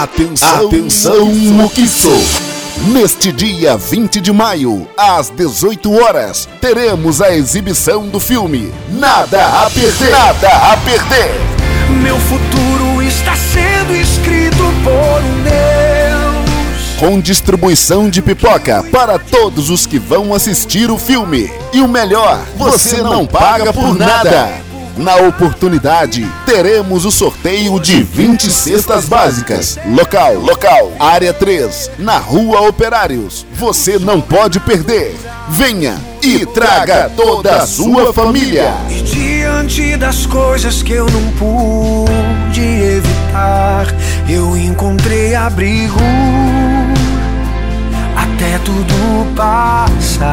Atenção, atenção, Muquiço! Neste dia 20 de maio, às 18 horas, teremos a exibição do filme Nada a Perder. Nada a Perder. Meu futuro está sendo escrito por um Deus. Com distribuição de pipoca para todos os que vão assistir o filme. E o melhor, você não paga por nada. Na oportunidade, teremos o sorteio de 20 cestas básicas. Local, local, área 3, na Rua Operários. Você não pode perder. Venha e traga toda a sua família. E diante das coisas que eu não pude evitar, eu encontrei abrigo até tudo passar.